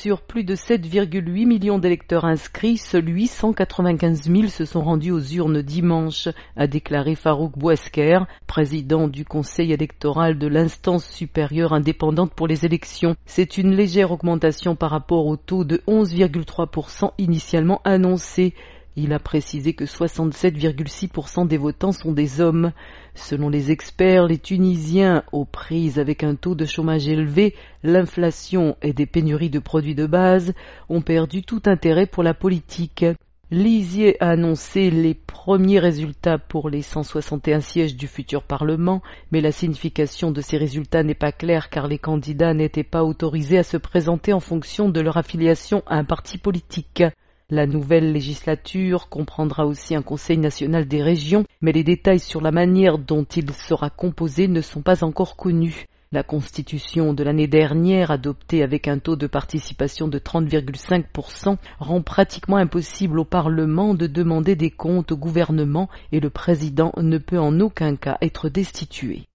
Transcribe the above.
Sur plus de 7,8 millions d'électeurs inscrits, seuls 895 000 se sont rendus aux urnes dimanche, a déclaré Farouk Bouesker, président du conseil électoral de l'instance supérieure indépendante pour les élections. C'est une légère augmentation par rapport au taux de 11,3% initialement annoncé. Il a précisé que 67,6% des votants sont des hommes. Selon les experts, les Tunisiens, aux prises avec un taux de chômage élevé, l'inflation et des pénuries de produits de base, ont perdu tout intérêt pour la politique. Lisier a annoncé les premiers résultats pour les 161 sièges du futur Parlement, mais la signification de ces résultats n'est pas claire car les candidats n'étaient pas autorisés à se présenter en fonction de leur affiliation à un parti politique. La nouvelle législature comprendra aussi un Conseil national des régions, mais les détails sur la manière dont il sera composé ne sont pas encore connus. La constitution de l'année dernière, adoptée avec un taux de participation de 30,5%, rend pratiquement impossible au Parlement de demander des comptes au gouvernement et le président ne peut en aucun cas être destitué.